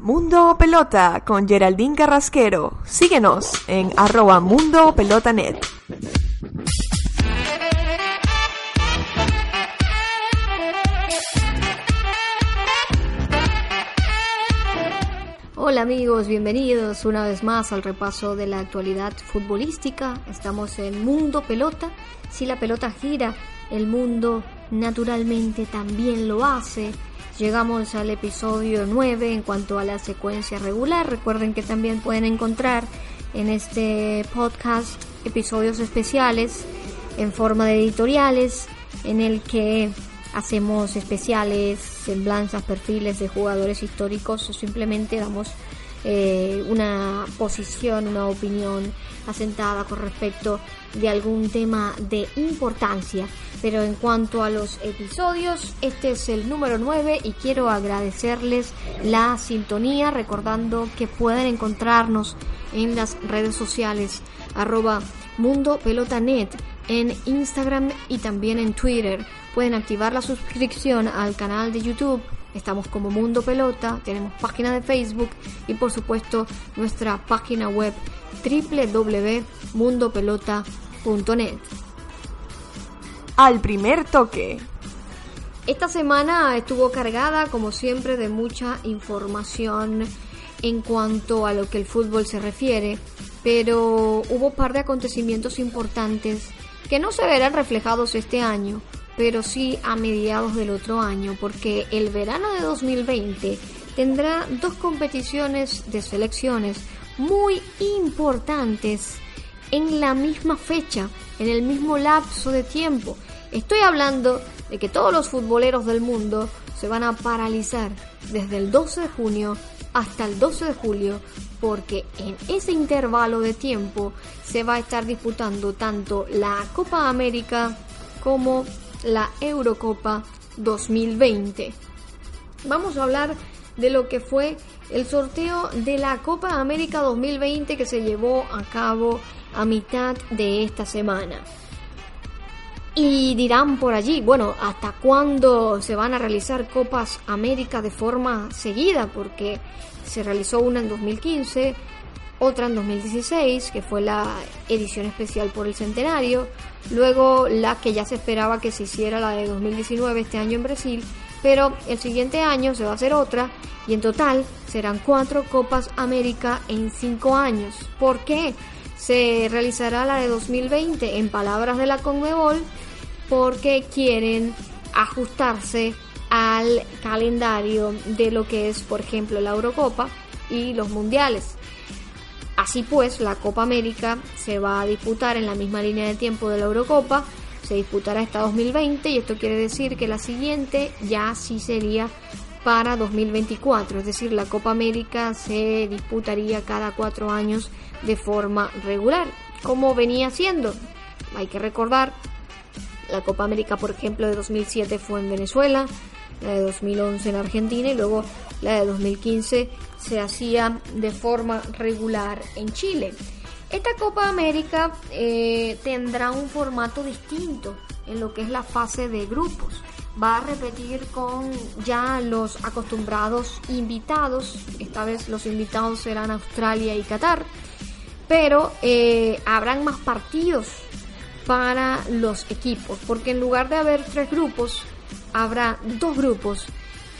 Mundo Pelota con Geraldine Carrasquero. Síguenos en arroba Mundo Pelota Net. Hola amigos, bienvenidos una vez más al repaso de la actualidad futbolística. Estamos en Mundo Pelota. Si la pelota gira, el mundo naturalmente también lo hace. Llegamos al episodio 9 en cuanto a la secuencia regular. Recuerden que también pueden encontrar en este podcast episodios especiales en forma de editoriales en el que hacemos especiales, semblanzas, perfiles de jugadores históricos o simplemente damos eh, una posición, una opinión asentada con respecto de algún tema de importancia. Pero en cuanto a los episodios, este es el número 9 y quiero agradecerles la sintonía, recordando que pueden encontrarnos en las redes sociales arroba Mundo Pelotanet en Instagram y también en Twitter. Pueden activar la suscripción al canal de YouTube. Estamos como Mundo Pelota, tenemos página de Facebook y por supuesto nuestra página web www.mundopelota.net. Al primer toque. Esta semana estuvo cargada, como siempre, de mucha información en cuanto a lo que el fútbol se refiere, pero hubo un par de acontecimientos importantes que no se verán reflejados este año, pero sí a mediados del otro año, porque el verano de 2020 tendrá dos competiciones de selecciones muy importantes en la misma fecha, en el mismo lapso de tiempo. Estoy hablando de que todos los futboleros del mundo se van a paralizar desde el 12 de junio hasta el 12 de julio porque en ese intervalo de tiempo se va a estar disputando tanto la Copa América como la Eurocopa 2020. Vamos a hablar de lo que fue el sorteo de la Copa América 2020 que se llevó a cabo a mitad de esta semana. Y dirán por allí, bueno, ¿hasta cuándo se van a realizar Copas América de forma seguida? Porque se realizó una en 2015, otra en 2016, que fue la edición especial por el centenario, luego la que ya se esperaba que se hiciera la de 2019 este año en Brasil, pero el siguiente año se va a hacer otra y en total serán cuatro Copas América en cinco años. ¿Por qué? Se realizará la de 2020 en palabras de la Conmebol porque quieren ajustarse al calendario de lo que es, por ejemplo, la Eurocopa y los mundiales. Así pues, la Copa América se va a disputar en la misma línea de tiempo de la Eurocopa, se disputará hasta 2020 y esto quiere decir que la siguiente ya sí sería para 2024, es decir, la Copa América se disputaría cada cuatro años de forma regular, como venía siendo. Hay que recordar la Copa América, por ejemplo, de 2007 fue en Venezuela, la de 2011 en Argentina y luego la de 2015 se hacía de forma regular en Chile. Esta Copa América eh, tendrá un formato distinto en lo que es la fase de grupos. Va a repetir con ya los acostumbrados invitados. Esta vez los invitados serán Australia y Qatar. Pero eh, habrán más partidos para los equipos, porque en lugar de haber tres grupos, habrá dos grupos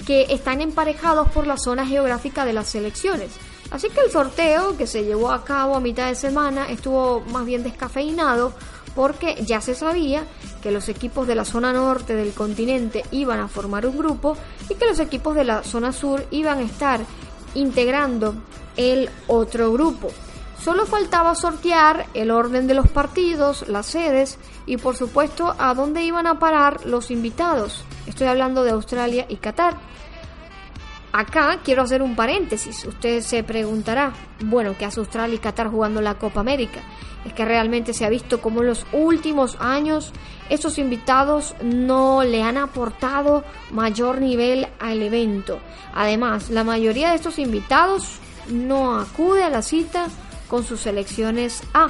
que están emparejados por la zona geográfica de las selecciones. Así que el sorteo que se llevó a cabo a mitad de semana estuvo más bien descafeinado porque ya se sabía que los equipos de la zona norte del continente iban a formar un grupo y que los equipos de la zona sur iban a estar integrando el otro grupo. Solo faltaba sortear el orden de los partidos, las sedes y por supuesto a dónde iban a parar los invitados. Estoy hablando de Australia y Qatar. Acá quiero hacer un paréntesis. Usted se preguntará, bueno, ¿qué hace Australia y Qatar jugando la Copa América? Es que realmente se ha visto como en los últimos años estos invitados no le han aportado mayor nivel al evento. Además, la mayoría de estos invitados no acude a la cita con sus selecciones A.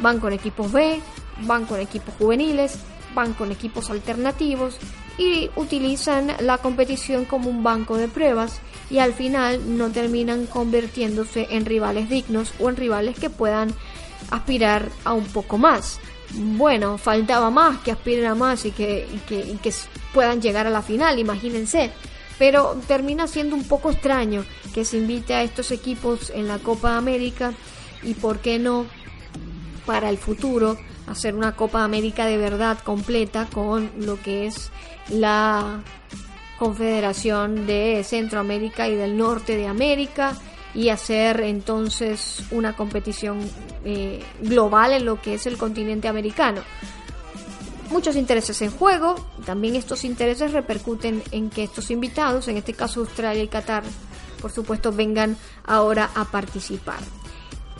Van con equipos B, van con equipos juveniles, van con equipos alternativos y utilizan la competición como un banco de pruebas y al final no terminan convirtiéndose en rivales dignos o en rivales que puedan aspirar a un poco más. Bueno, faltaba más que aspiren a más y que, que, puedan llegar a la final, imagínense. Pero termina siendo un poco extraño que se invite a estos equipos en la Copa América y por qué no para el futuro hacer una Copa América de verdad completa con lo que es la Confederación de Centroamérica y del Norte de América y hacer entonces una competición eh, global en lo que es el continente americano. Muchos intereses en juego, también estos intereses repercuten en que estos invitados, en este caso Australia y Qatar, por supuesto vengan ahora a participar.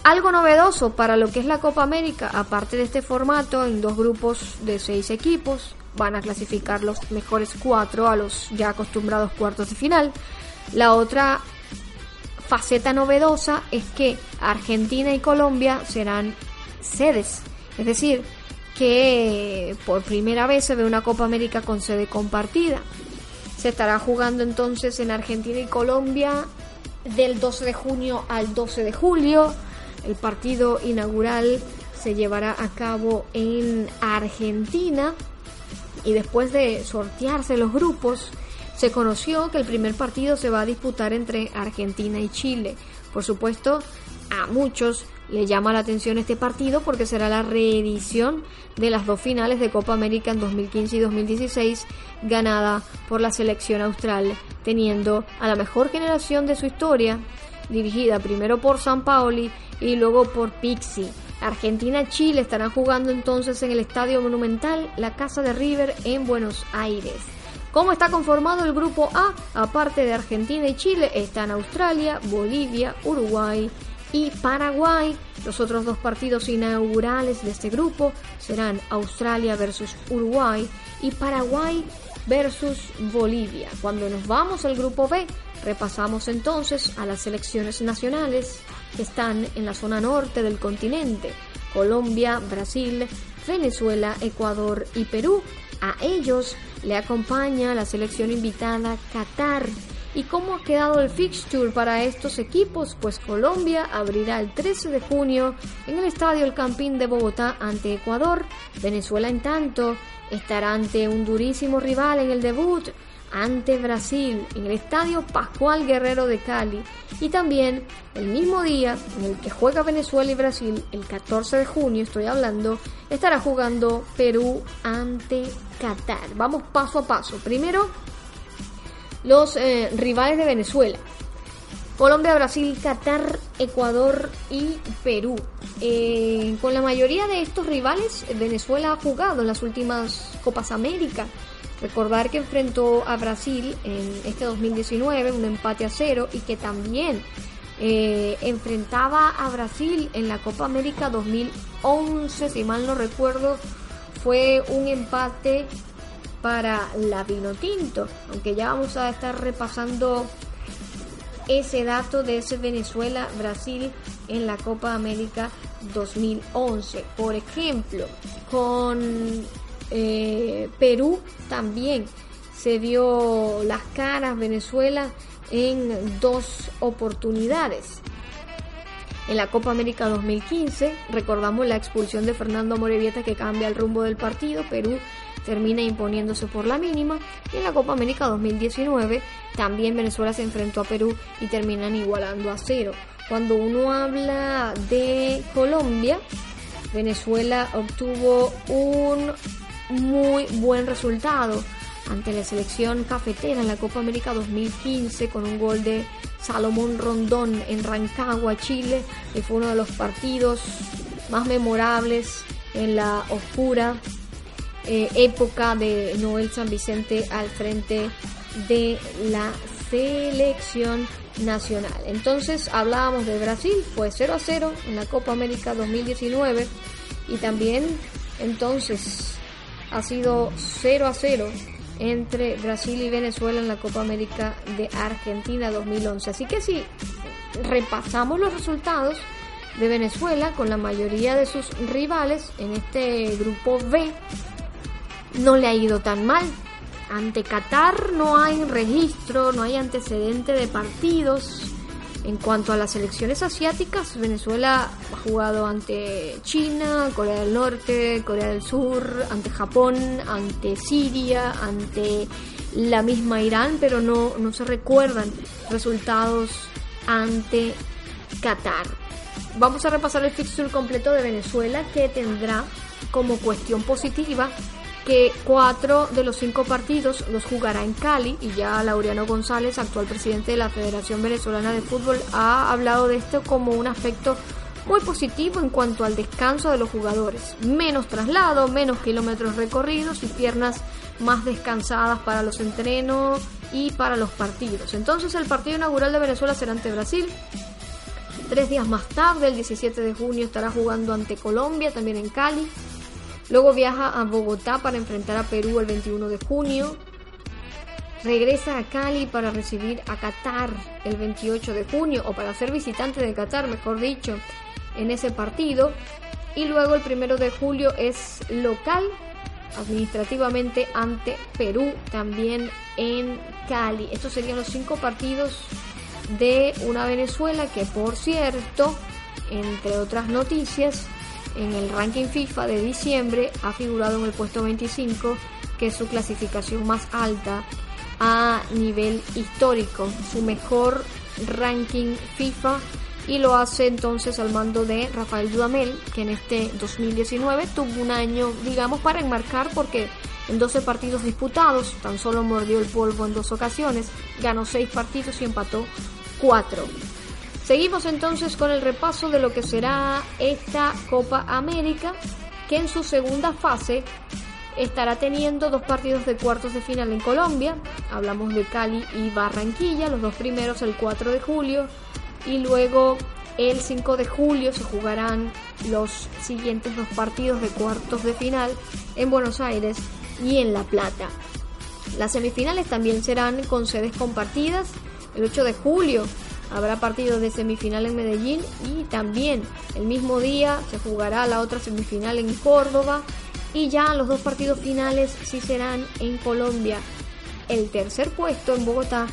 Algo novedoso para lo que es la Copa América, aparte de este formato en dos grupos de seis equipos, van a clasificar los mejores cuatro a los ya acostumbrados cuartos de final. La otra faceta novedosa es que Argentina y Colombia serán sedes, es decir, que por primera vez se ve una Copa América con sede compartida. Se estará jugando entonces en Argentina y Colombia del 12 de junio al 12 de julio. El partido inaugural se llevará a cabo en Argentina y después de sortearse los grupos, se conoció que el primer partido se va a disputar entre Argentina y Chile. Por supuesto, a muchos le llama la atención este partido porque será la reedición de las dos finales de Copa América en 2015 y 2016 ganada por la selección austral, teniendo a la mejor generación de su historia, dirigida primero por San Paoli y luego por Pixie. Argentina-Chile estarán jugando entonces en el Estadio Monumental, la Casa de River en Buenos Aires. ¿Cómo está conformado el grupo A? Aparte de Argentina y Chile, están Australia, Bolivia, Uruguay y Paraguay. Los otros dos partidos inaugurales de este grupo serán Australia versus Uruguay y Paraguay versus Bolivia. Cuando nos vamos al grupo B, repasamos entonces a las selecciones nacionales que están en la zona norte del continente, Colombia, Brasil, Venezuela, Ecuador y Perú. A ellos le acompaña la selección invitada Qatar. ¿Y cómo ha quedado el fixture para estos equipos? Pues Colombia abrirá el 13 de junio en el Estadio El Campín de Bogotá ante Ecuador. Venezuela, en tanto, estará ante un durísimo rival en el debut ante Brasil en el Estadio Pascual Guerrero de Cali y también el mismo día en el que juega Venezuela y Brasil, el 14 de junio estoy hablando, estará jugando Perú ante Qatar. Vamos paso a paso. Primero, los eh, rivales de Venezuela. Colombia, Brasil, Qatar, Ecuador y Perú. Eh, con la mayoría de estos rivales, Venezuela ha jugado en las últimas Copas América. Recordar que enfrentó a Brasil en este 2019, un empate a cero, y que también eh, enfrentaba a Brasil en la Copa América 2011, si mal no recuerdo, fue un empate para la Tinto, aunque ya vamos a estar repasando ese dato de ese Venezuela-Brasil en la Copa América 2011. Por ejemplo, con eh, Perú también se dio las caras Venezuela en dos oportunidades. En la Copa América 2015 recordamos la expulsión de Fernando Morevieta que cambia el rumbo del partido. Perú termina imponiéndose por la mínima. Y en la Copa América 2019 también Venezuela se enfrentó a Perú y terminan igualando a cero. Cuando uno habla de Colombia, Venezuela obtuvo un muy buen resultado ante la selección cafetera en la Copa América 2015 con un gol de Salomón Rondón en Rancagua, Chile, que fue uno de los partidos más memorables en la oscura eh, época de Noel San Vicente al frente de la selección nacional. Entonces hablábamos de Brasil, fue 0 a 0 en la Copa América 2019 y también entonces ha sido 0 a 0 entre Brasil y Venezuela en la Copa América de Argentina 2011. Así que si repasamos los resultados de Venezuela con la mayoría de sus rivales en este grupo B, no le ha ido tan mal. Ante Qatar no hay registro, no hay antecedente de partidos. En cuanto a las elecciones asiáticas, Venezuela ha jugado ante China, Corea del Norte, Corea del Sur, ante Japón, ante Siria, ante la misma Irán, pero no, no se recuerdan resultados ante Qatar. Vamos a repasar el fixture completo de Venezuela que tendrá como cuestión positiva que cuatro de los cinco partidos los jugará en Cali y ya Laureano González, actual presidente de la Federación Venezolana de Fútbol, ha hablado de esto como un aspecto muy positivo en cuanto al descanso de los jugadores. Menos traslado, menos kilómetros recorridos y piernas más descansadas para los entrenos y para los partidos. Entonces el partido inaugural de Venezuela será ante Brasil. Tres días más tarde, el 17 de junio, estará jugando ante Colombia, también en Cali. Luego viaja a Bogotá para enfrentar a Perú el 21 de junio. Regresa a Cali para recibir a Qatar el 28 de junio, o para ser visitante de Qatar, mejor dicho, en ese partido. Y luego el 1 de julio es local administrativamente ante Perú, también en Cali. Estos serían los cinco partidos de una Venezuela que, por cierto, entre otras noticias, en el ranking FIFA de diciembre ha figurado en el puesto 25, que es su clasificación más alta a nivel histórico, su mejor ranking FIFA y lo hace entonces al mando de Rafael Dudamel, que en este 2019 tuvo un año, digamos, para enmarcar porque en 12 partidos disputados tan solo mordió el polvo en dos ocasiones, ganó 6 partidos y empató 4. Seguimos entonces con el repaso de lo que será esta Copa América, que en su segunda fase estará teniendo dos partidos de cuartos de final en Colombia. Hablamos de Cali y Barranquilla, los dos primeros el 4 de julio y luego el 5 de julio se jugarán los siguientes dos partidos de cuartos de final en Buenos Aires y en La Plata. Las semifinales también serán con sedes compartidas. El 8 de julio habrá partidos de semifinal en Medellín y también el mismo día se jugará la otra semifinal en Córdoba y ya los dos partidos finales sí serán en Colombia. El tercer puesto en Bogotá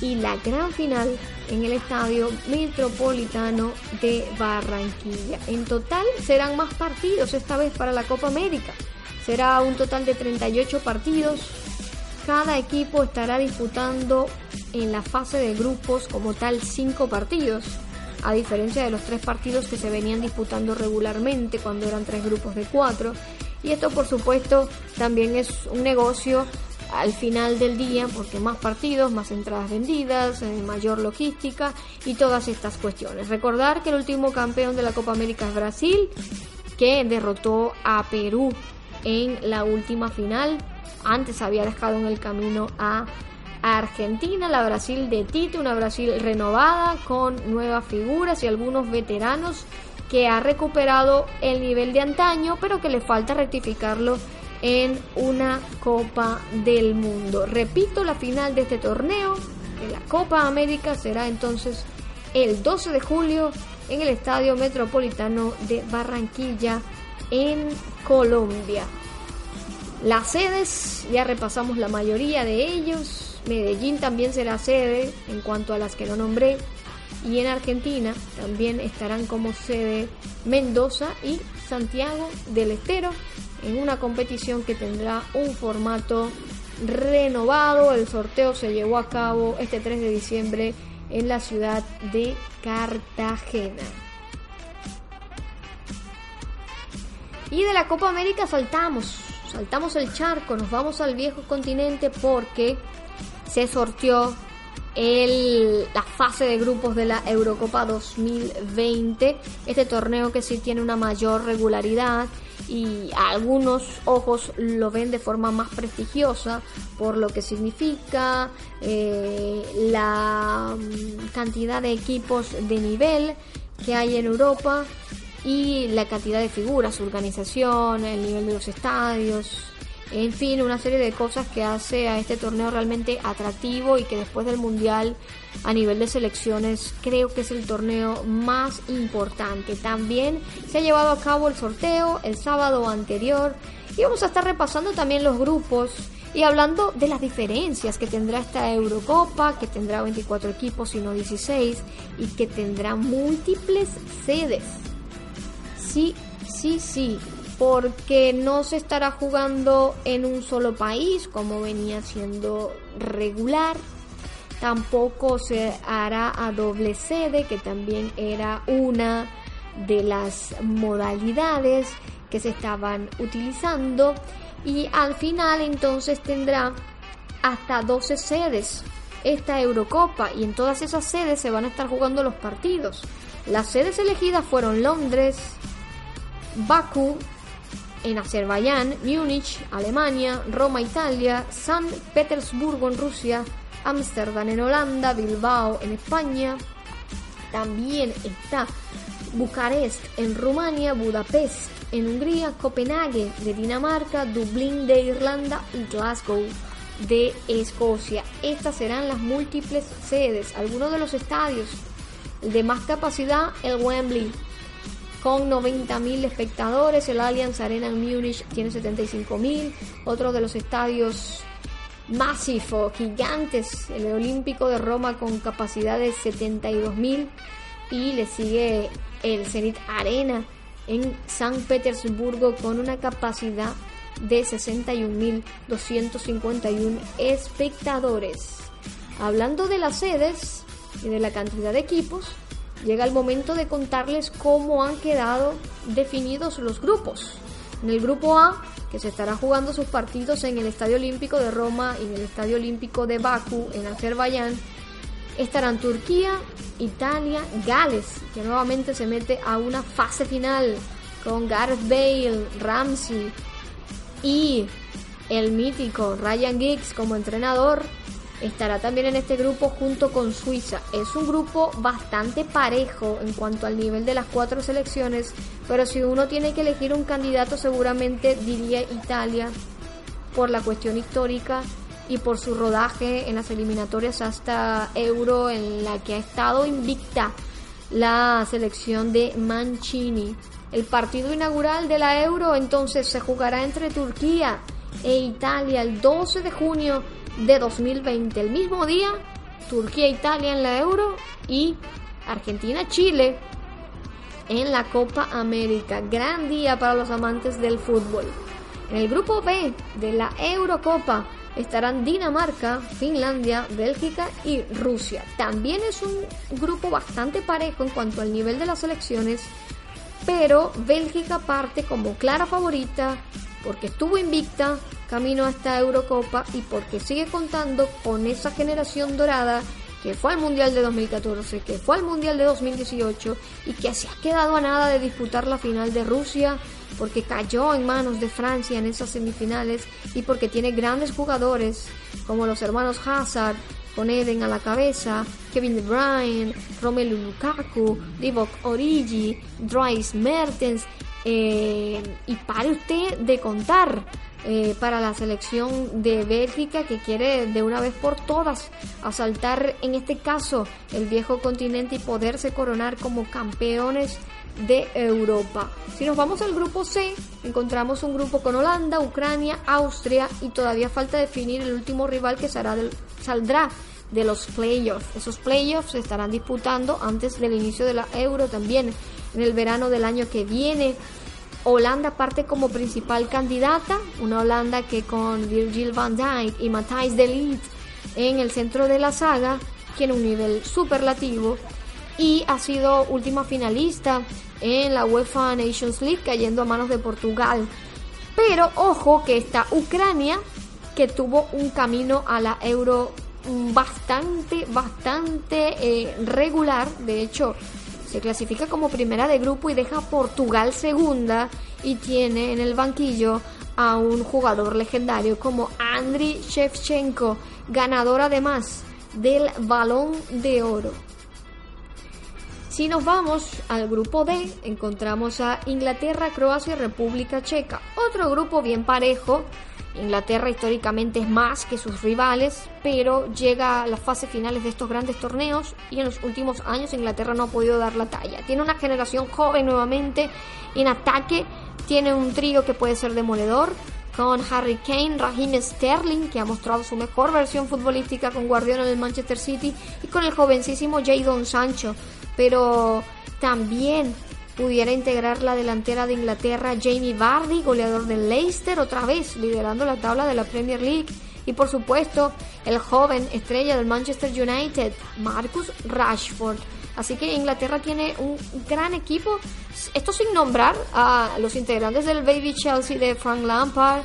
y la gran final en el Estadio Metropolitano de Barranquilla. En total serán más partidos esta vez para la Copa América. Será un total de 38 partidos. Cada equipo estará disputando en la fase de grupos como tal 5 partidos, a diferencia de los 3 partidos que se venían disputando regularmente cuando eran 3 grupos de 4. Y esto por supuesto también es un negocio al final del día porque más partidos, más entradas vendidas, eh, mayor logística y todas estas cuestiones. Recordar que el último campeón de la Copa América es Brasil, que derrotó a Perú en la última final. Antes había dejado en el camino a Argentina, la Brasil de Tito, una Brasil renovada con nuevas figuras y algunos veteranos que ha recuperado el nivel de antaño, pero que le falta rectificarlo en una Copa del Mundo. Repito, la final de este torneo, de la Copa América, será entonces el 12 de julio en el Estadio Metropolitano de Barranquilla, en Colombia. Las sedes, ya repasamos la mayoría de ellos. Medellín también será sede en cuanto a las que no nombré. Y en Argentina también estarán como sede Mendoza y Santiago del Estero en una competición que tendrá un formato renovado. El sorteo se llevó a cabo este 3 de diciembre en la ciudad de Cartagena. Y de la Copa América saltamos, saltamos el charco, nos vamos al viejo continente porque se sorteó el, la fase de grupos de la Eurocopa 2020, este torneo que sí tiene una mayor regularidad y algunos ojos lo ven de forma más prestigiosa por lo que significa eh, la mm, cantidad de equipos de nivel que hay en Europa y la cantidad de figuras, organización, el nivel de los estadios, en fin, una serie de cosas que hace a este torneo realmente atractivo y que después del Mundial a nivel de selecciones creo que es el torneo más importante. También se ha llevado a cabo el sorteo el sábado anterior y vamos a estar repasando también los grupos y hablando de las diferencias que tendrá esta Eurocopa, que tendrá 24 equipos y no 16 y que tendrá múltiples sedes. Sí, sí, sí, porque no se estará jugando en un solo país como venía siendo regular. Tampoco se hará a doble sede, que también era una de las modalidades que se estaban utilizando. Y al final entonces tendrá hasta 12 sedes esta Eurocopa y en todas esas sedes se van a estar jugando los partidos. Las sedes elegidas fueron Londres, Bakú, en Azerbaiyán, Múnich, Alemania, Roma, Italia, San Petersburgo en Rusia, Ámsterdam en Holanda, Bilbao en España. También está Bucarest en Rumania, Budapest en Hungría, Copenhague de Dinamarca, Dublín de Irlanda y Glasgow de Escocia. Estas serán las múltiples sedes. Algunos de los estadios de más capacidad, el Wembley, con 90.000 espectadores. El Allianz Arena en Múnich tiene 75.000. Otro de los estadios masivos, gigantes, el Olímpico de Roma con capacidad de 72.000. Y le sigue el Zenit Arena en San Petersburgo con una capacidad de 61.251 espectadores. Hablando de las sedes y de la cantidad de equipos, llega el momento de contarles cómo han quedado definidos los grupos. En el grupo A, que se estará jugando sus partidos en el Estadio Olímpico de Roma y en el Estadio Olímpico de Bakú, en Azerbaiyán, estarán Turquía, Italia, Gales, que nuevamente se mete a una fase final con Gareth Bale, Ramsey y el mítico Ryan Giggs como entrenador estará también en este grupo junto con Suiza. Es un grupo bastante parejo en cuanto al nivel de las cuatro selecciones, pero si uno tiene que elegir un candidato seguramente diría Italia por la cuestión histórica y por su rodaje en las eliminatorias hasta Euro en la que ha estado invicta la selección de Mancini. El partido inaugural de la Euro entonces se jugará entre Turquía e Italia el 12 de junio de 2020. El mismo día, Turquía-Italia en la Euro y Argentina-Chile en la Copa América. Gran día para los amantes del fútbol. En el grupo B de la Eurocopa estarán Dinamarca, Finlandia, Bélgica y Rusia. También es un grupo bastante parejo en cuanto al nivel de las selecciones, pero Bélgica parte como clara favorita porque estuvo invicta camino a esta Eurocopa y porque sigue contando con esa generación dorada que fue al Mundial de 2014, que fue al Mundial de 2018 y que se ha quedado a nada de disputar la final de Rusia porque cayó en manos de Francia en esas semifinales y porque tiene grandes jugadores como los hermanos Hazard, con Eden a la cabeza, Kevin De Bruyne, Romelu Lukaku, Divock Origi, Dries Mertens, eh, y pare usted de contar eh, para la selección de Bélgica que quiere de una vez por todas asaltar en este caso el viejo continente y poderse coronar como campeones de Europa. Si nos vamos al grupo C, encontramos un grupo con Holanda, Ucrania, Austria y todavía falta definir el último rival que saldrá de los playoffs. Esos playoffs se estarán disputando antes del inicio de la Euro también en el verano del año que viene. Holanda parte como principal candidata, una Holanda que con Virgil van Dijk y Matthijs de Ligt en el centro de la saga tiene un nivel superlativo y ha sido última finalista en la UEFA Nations League cayendo a manos de Portugal. Pero ojo que está Ucrania que tuvo un camino a la Euro bastante, bastante eh, regular. De hecho, se clasifica como primera de grupo y deja Portugal segunda y tiene en el banquillo a un jugador legendario como Andriy Shevchenko, ganador además del balón de oro. Si nos vamos al grupo D, encontramos a Inglaterra, Croacia y República Checa. Otro grupo bien parejo. Inglaterra históricamente es más que sus rivales, pero llega a las fases finales de estos grandes torneos y en los últimos años Inglaterra no ha podido dar la talla. Tiene una generación joven nuevamente en ataque, tiene un trío que puede ser demoledor, con Harry Kane, Raheem Sterling, que ha mostrado su mejor versión futbolística con Guardiola en el Manchester City, y con el jovencísimo Jadon Sancho. Pero también pudiera integrar la delantera de Inglaterra Jamie Vardy, goleador del Leicester, otra vez liderando la tabla de la Premier League. Y por supuesto, el joven estrella del Manchester United, Marcus Rashford. Así que Inglaterra tiene un gran equipo. Esto sin nombrar a los integrantes del Baby Chelsea de Frank Lampard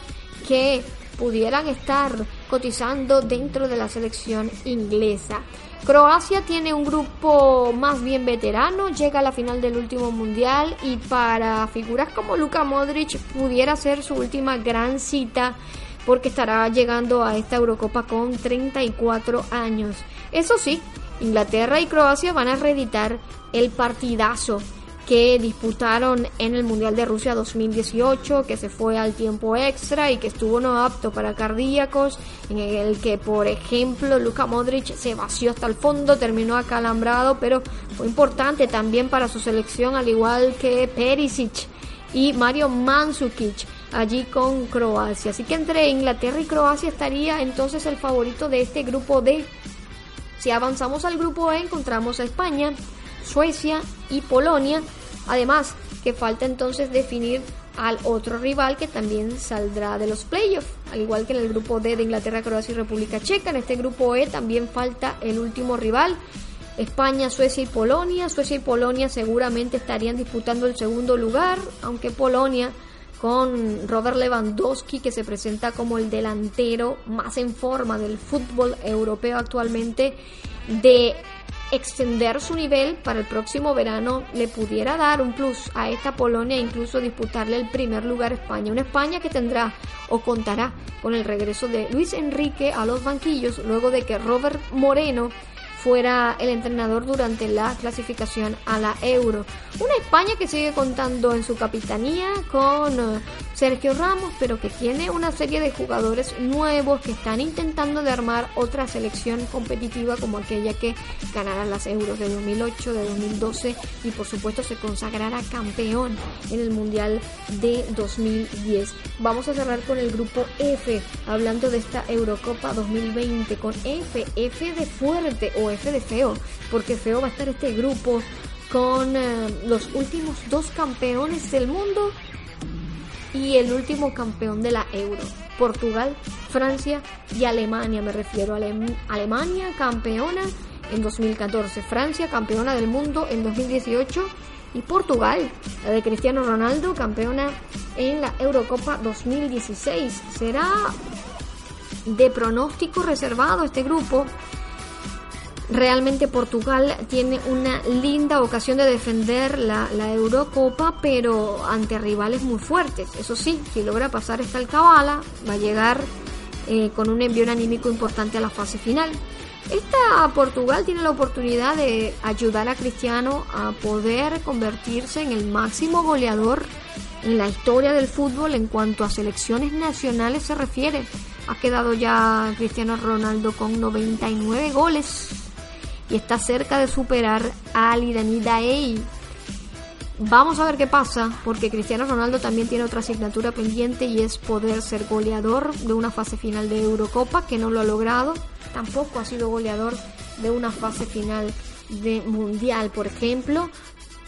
que pudieran estar cotizando dentro de la selección inglesa. Croacia tiene un grupo más bien veterano, llega a la final del último mundial y para figuras como Luka Modric pudiera ser su última gran cita porque estará llegando a esta Eurocopa con 34 años. Eso sí, Inglaterra y Croacia van a reeditar el partidazo que disputaron en el Mundial de Rusia 2018, que se fue al tiempo extra y que estuvo no apto para cardíacos, en el que, por ejemplo, Luka Modric se vació hasta el fondo, terminó acalambrado, pero fue importante también para su selección, al igual que Perisic y Mario Mandzukic allí con Croacia. Así que entre Inglaterra y Croacia estaría entonces el favorito de este grupo D si avanzamos al grupo E encontramos a España, Suecia y Polonia. Además que falta entonces definir al otro rival que también saldrá de los playoffs, al igual que en el grupo D de Inglaterra, Croacia y República Checa. En este grupo E también falta el último rival, España, Suecia y Polonia. Suecia y Polonia seguramente estarían disputando el segundo lugar, aunque Polonia con Robert Lewandowski que se presenta como el delantero más en forma del fútbol europeo actualmente de extender su nivel para el próximo verano le pudiera dar un plus a esta Polonia e incluso disputarle el primer lugar a España. Una España que tendrá o contará con el regreso de Luis Enrique a los banquillos luego de que Robert Moreno fuera el entrenador durante la clasificación a la Euro. Una España que sigue contando en su capitanía con eh, Sergio Ramos, pero que tiene una serie de jugadores nuevos que están intentando de armar otra selección competitiva como aquella que ganará las Euros de 2008, de 2012 y por supuesto se consagrará campeón en el Mundial de 2010. Vamos a cerrar con el grupo F, hablando de esta Eurocopa 2020 con F, F de fuerte o F de feo, porque feo va a estar este grupo con eh, los últimos dos campeones del mundo y el último campeón de la Euro. Portugal, Francia y Alemania, me refiero a Alemania campeona en 2014, Francia campeona del mundo en 2018 y Portugal, la de Cristiano Ronaldo, campeona en la Eurocopa 2016. Será de pronóstico reservado este grupo realmente Portugal tiene una linda ocasión de defender la, Eurocopa, pero ante rivales muy fuertes. Eso sí, si logra pasar esta alcabala, va a llegar eh, con un envío anímico importante a la fase final. Esta Portugal tiene la oportunidad de ayudar a Cristiano a poder convertirse en el máximo goleador en la historia del fútbol en cuanto a selecciones nacionales se refiere. Ha quedado ya Cristiano Ronaldo con 99 goles y está cerca de superar a Dani Daei. Vamos a ver qué pasa, porque Cristiano Ronaldo también tiene otra asignatura pendiente y es poder ser goleador de una fase final de Eurocopa, que no lo ha logrado. Tampoco ha sido goleador de una fase final de Mundial, por ejemplo.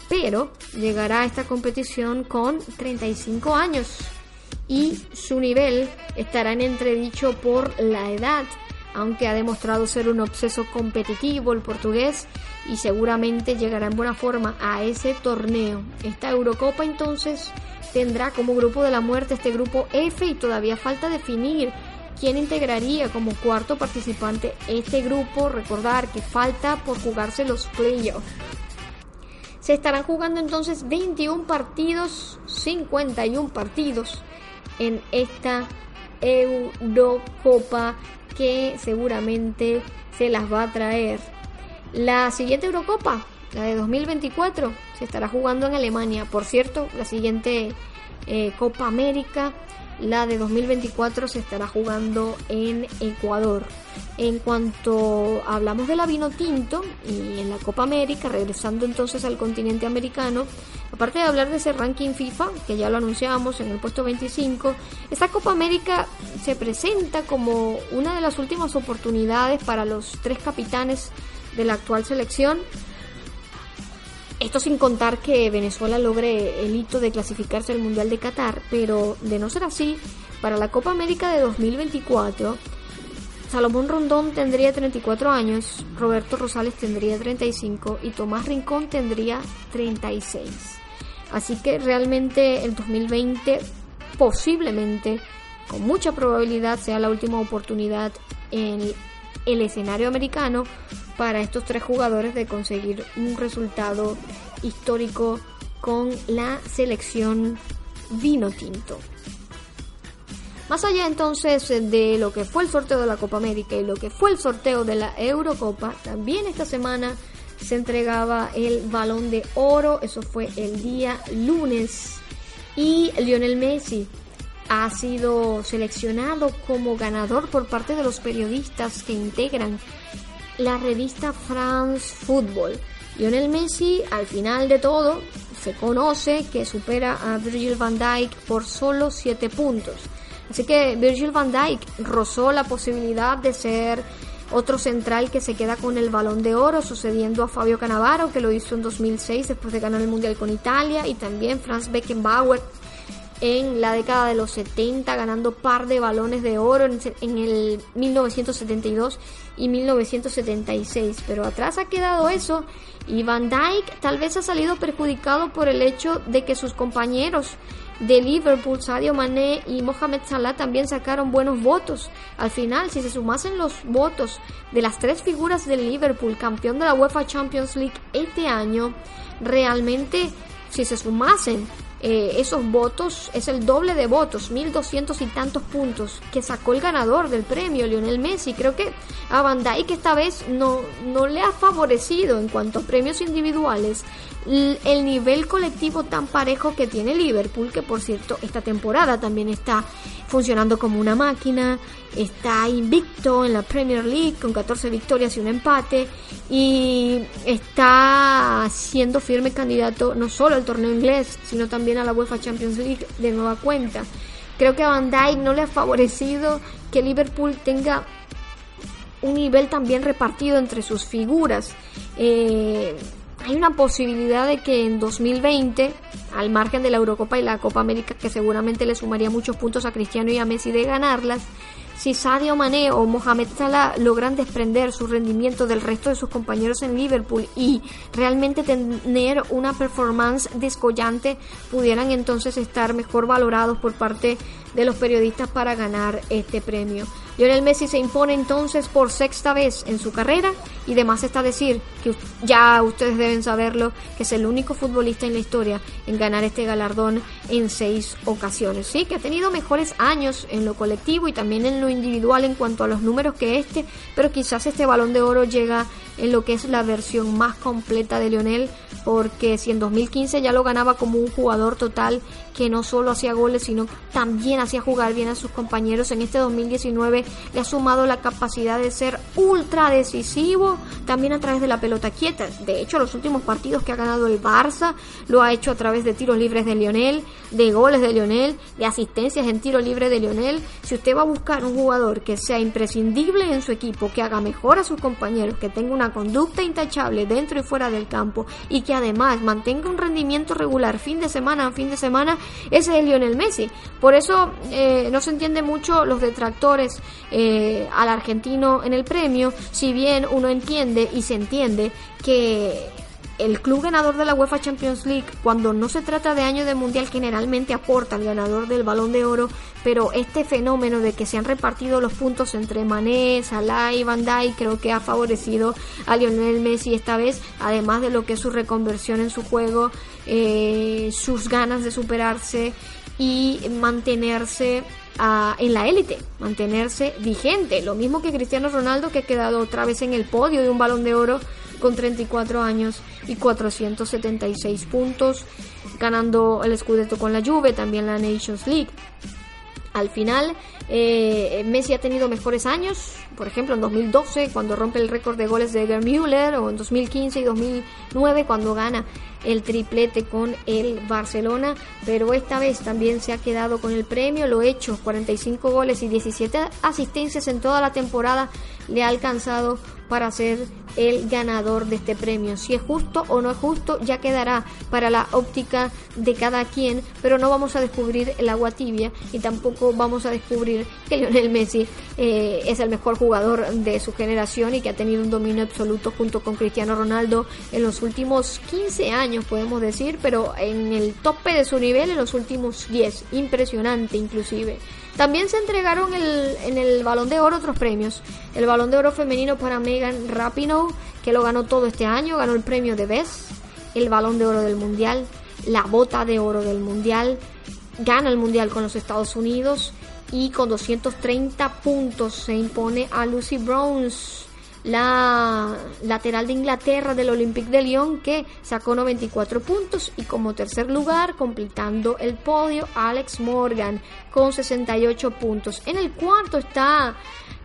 Pero llegará a esta competición con 35 años y su nivel estará en entredicho por la edad aunque ha demostrado ser un obseso competitivo el portugués y seguramente llegará en buena forma a ese torneo. Esta Eurocopa entonces tendrá como grupo de la muerte este grupo F y todavía falta definir quién integraría como cuarto participante este grupo. Recordar que falta por jugarse los playoffs. Se estarán jugando entonces 21 partidos, 51 partidos en esta Eurocopa que seguramente se las va a traer. La siguiente Eurocopa, la de 2024, se estará jugando en Alemania. Por cierto, la siguiente eh, Copa América la de 2024 se estará jugando en Ecuador. En cuanto hablamos de la vino tinto y en la Copa América, regresando entonces al continente americano, aparte de hablar de ese ranking FIFA, que ya lo anunciamos en el puesto 25, esta Copa América se presenta como una de las últimas oportunidades para los tres capitanes de la actual selección esto sin contar que Venezuela logre el hito de clasificarse al Mundial de Qatar, pero de no ser así, para la Copa América de 2024, Salomón Rondón tendría 34 años, Roberto Rosales tendría 35 y Tomás Rincón tendría 36. Así que realmente el 2020 posiblemente, con mucha probabilidad, sea la última oportunidad en el escenario americano para estos tres jugadores de conseguir un resultado histórico con la selección vino tinto. Más allá entonces de lo que fue el sorteo de la Copa América y lo que fue el sorteo de la Eurocopa, también esta semana se entregaba el balón de oro, eso fue el día lunes, y Lionel Messi ha sido seleccionado como ganador por parte de los periodistas que integran la revista France Football. Lionel Messi, al final de todo, se conoce que supera a Virgil van Dijk por solo 7 puntos. Así que Virgil van Dijk rozó la posibilidad de ser otro central que se queda con el balón de oro, sucediendo a Fabio Cannavaro, que lo hizo en 2006 después de ganar el Mundial con Italia, y también Franz Beckenbauer, en la década de los 70, ganando par de balones de oro en, el 1972 y 1976. Pero atrás ha quedado eso y Van Dyke tal vez ha salido perjudicado por el hecho de que sus compañeros de Liverpool, Sadio Mané y Mohamed Salah también sacaron buenos votos. Al final, si se sumasen los votos de las tres figuras del Liverpool, campeón de la UEFA Champions League este año, realmente si se sumasen eh, esos votos, es el doble de votos, 1200 y tantos puntos que sacó el ganador del premio, Lionel Messi. Creo que a Van Dijk esta vez no, no le ha favorecido en cuanto a premios individuales el nivel colectivo tan parejo que tiene Liverpool, que por cierto esta temporada también está funcionando como una máquina, está invicto en la Premier League con 14 victorias y un empate y está siendo firme candidato no solo al torneo inglés, sino también a la UEFA Champions League de nueva cuenta. Creo que a Van Dijk no le ha favorecido que Liverpool tenga un nivel también repartido entre sus figuras. Eh, hay una posibilidad de que en 2020, al margen de la Eurocopa y la Copa América, que seguramente le sumaría muchos puntos a Cristiano y a Messi de ganarlas, si Sadio Mané o Mohamed Salah logran desprender su rendimiento del resto de sus compañeros en Liverpool y realmente tener una performance descollante, pudieran entonces estar mejor valorados por parte de los periodistas para ganar este premio. Lionel Messi se impone entonces por sexta vez en su carrera y demás está decir que ya ustedes deben saberlo que es el único futbolista en la historia en ganar este galardón en seis ocasiones. Sí, que ha tenido mejores años en lo colectivo y también en lo individual en cuanto a los números que este, pero quizás este balón de oro llega en lo que es la versión más completa de Lionel porque si en 2015 ya lo ganaba como un jugador total que no solo hacía goles sino también hacía jugar bien a sus compañeros en este 2019 le ha sumado la capacidad de ser ultra decisivo también a través de la pelota quieta. De hecho, los últimos partidos que ha ganado el Barça lo ha hecho a través de tiros libres de Lionel, de goles de Lionel, de asistencias en tiro libre de Lionel. Si usted va a buscar un jugador que sea imprescindible en su equipo, que haga mejor a sus compañeros, que tenga una conducta intachable dentro y fuera del campo y que además mantenga un rendimiento regular fin de semana a fin de semana, ese es Lionel Messi. Por eso eh, no se entiende mucho los detractores eh, al argentino en el premio, si bien uno entiende y se entiende que el club ganador de la UEFA Champions League, cuando no se trata de año de mundial, generalmente aporta al ganador del balón de oro, pero este fenómeno de que se han repartido los puntos entre Mané, Salah y Van Dijk creo que ha favorecido a Lionel Messi esta vez, además de lo que es su reconversión en su juego, eh, sus ganas de superarse y mantenerse en la élite, mantenerse vigente. Lo mismo que Cristiano Ronaldo que ha quedado otra vez en el podio de un balón de oro con 34 años y 476 puntos, ganando el Scudetto con la Juve, también la Nations League. Al final, eh, Messi ha tenido mejores años, por ejemplo en 2012 cuando rompe el récord de goles de Edgar Müller o en 2015 y 2009 cuando gana el triplete con el Barcelona, pero esta vez también se ha quedado con el premio, lo hecho, 45 goles y 17 asistencias en toda la temporada le ha alcanzado para ser el ganador de este premio. Si es justo o no es justo ya quedará para la óptica de cada quien, pero no vamos a descubrir el agua tibia y tampoco vamos a descubrir que Lionel Messi eh, es el mejor jugador de su generación y que ha tenido un dominio absoluto junto con Cristiano Ronaldo en los últimos 15 años, podemos decir, pero en el tope de su nivel en los últimos 10. Impresionante inclusive. También se entregaron el, en el Balón de Oro otros premios. El Balón de Oro femenino para Megan Rapinoe, que lo ganó todo este año, ganó el premio de Best, el Balón de Oro del Mundial, la Bota de Oro del Mundial, gana el Mundial con los Estados Unidos y con 230 puntos se impone a Lucy Browns la lateral de Inglaterra del Olympique de Lyon que sacó 94 puntos y como tercer lugar completando el podio Alex Morgan con 68 puntos. En el cuarto está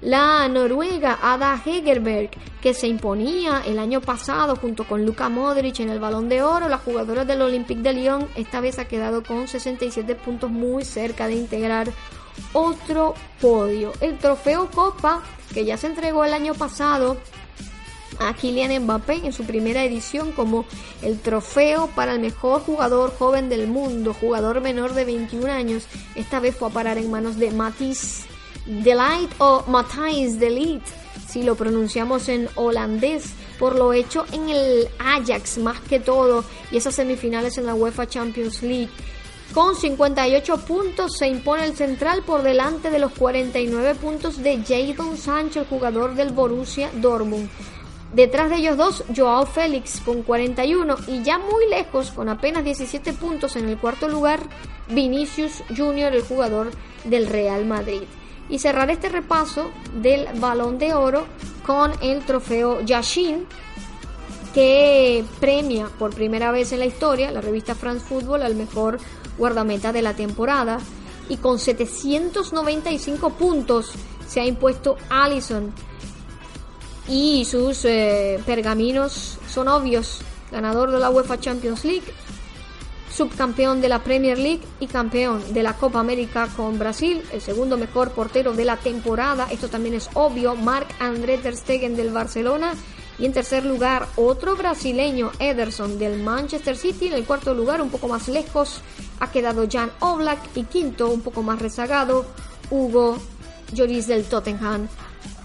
la noruega Ada Hegerberg que se imponía el año pasado junto con Luka Modric en el Balón de Oro. La jugadora del Olympique de Lyon esta vez ha quedado con 67 puntos muy cerca de integrar otro podio. El trofeo Copa, que ya se entregó el año pasado a Kylian Mbappé en su primera edición como el trofeo para el mejor jugador joven del mundo, jugador menor de 21 años. Esta vez fue a parar en manos de Matisse Delight o Matthijs Delight, si lo pronunciamos en holandés, por lo hecho en el Ajax más que todo y esas semifinales en la UEFA Champions League. Con 58 puntos se impone el central por delante de los 49 puntos de Jadon Sancho, el jugador del Borussia Dortmund. Detrás de ellos dos, Joao Félix con 41 y ya muy lejos, con apenas 17 puntos en el cuarto lugar, Vinicius Junior, el jugador del Real Madrid. Y cerrar este repaso del balón de oro con el trofeo Yashin, que premia por primera vez en la historia la revista France Football al mejor guardameta de la temporada. Y con 795 puntos se ha impuesto Allison. Y sus eh, pergaminos son obvios. Ganador de la UEFA Champions League, subcampeón de la Premier League y campeón de la Copa América con Brasil, el segundo mejor portero de la temporada, esto también es obvio, Marc André ter Stegen del Barcelona y en tercer lugar, otro brasileño, Ederson del Manchester City. En el cuarto lugar, un poco más lejos, ha quedado Jan Oblak. Y quinto, un poco más rezagado, Hugo Lloris del Tottenham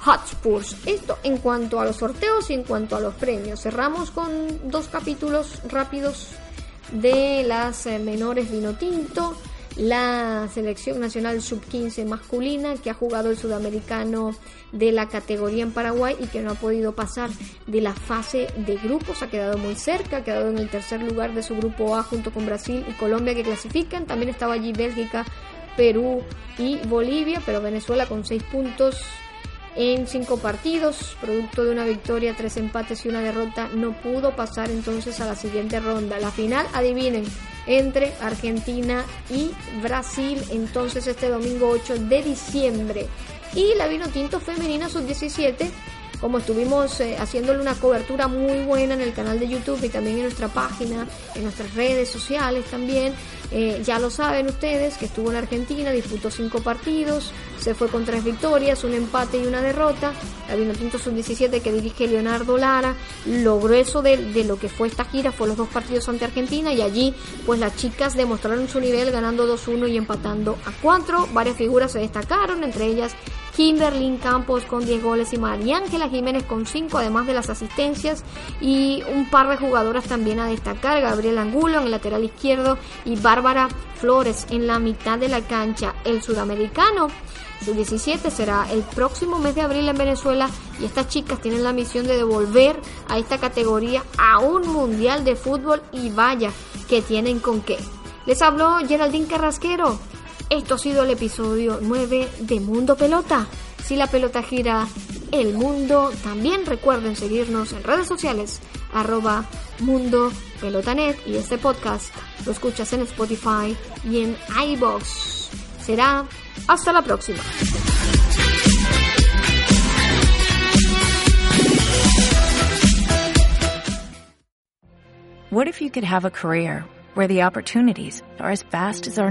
Hotspurs. Esto en cuanto a los sorteos y en cuanto a los premios. Cerramos con dos capítulos rápidos de las eh, menores vino tinto la selección nacional sub-15 masculina que ha jugado el sudamericano de la categoría en Paraguay y que no ha podido pasar de la fase de grupos, ha quedado muy cerca, ha quedado en el tercer lugar de su grupo A junto con Brasil y Colombia que clasifican, también estaba allí Bélgica, Perú y Bolivia, pero Venezuela con seis puntos en cinco partidos, producto de una victoria, tres empates y una derrota, no pudo pasar entonces a la siguiente ronda. La final, adivinen, entre Argentina y Brasil, entonces este domingo 8 de diciembre. Y la vino tinto femenina sub-17 como estuvimos eh, haciéndole una cobertura muy buena en el canal de YouTube y también en nuestra página, en nuestras redes sociales también. Eh, ya lo saben ustedes que estuvo en Argentina, disputó cinco partidos, se fue con tres victorias, un empate y una derrota. La Vinotinto Sub-17 que dirige Leonardo Lara logró eso de, de, lo que fue esta gira, fue los dos partidos ante Argentina y allí pues las chicas demostraron su nivel ganando 2-1 y empatando a 4. Varias figuras se destacaron, entre ellas Kimberly Campos con 10 goles y María Ángela Jiménez con 5, además de las asistencias y un par de jugadoras también a destacar, Gabriel Angulo en el lateral izquierdo y Bárbara Flores en la mitad de la cancha. El sudamericano el 17 será el próximo mes de abril en Venezuela y estas chicas tienen la misión de devolver a esta categoría a un mundial de fútbol y vaya que tienen con qué. Les habló Geraldine Carrasquero. Esto ha sido el episodio 9 de Mundo Pelota. Si la pelota gira, el mundo. También recuerden seguirnos en redes sociales, arroba Mundo Pelotanet y este podcast lo escuchas en Spotify y en iBox. Será hasta la próxima. What if you could have a career where the opportunities are as vast as our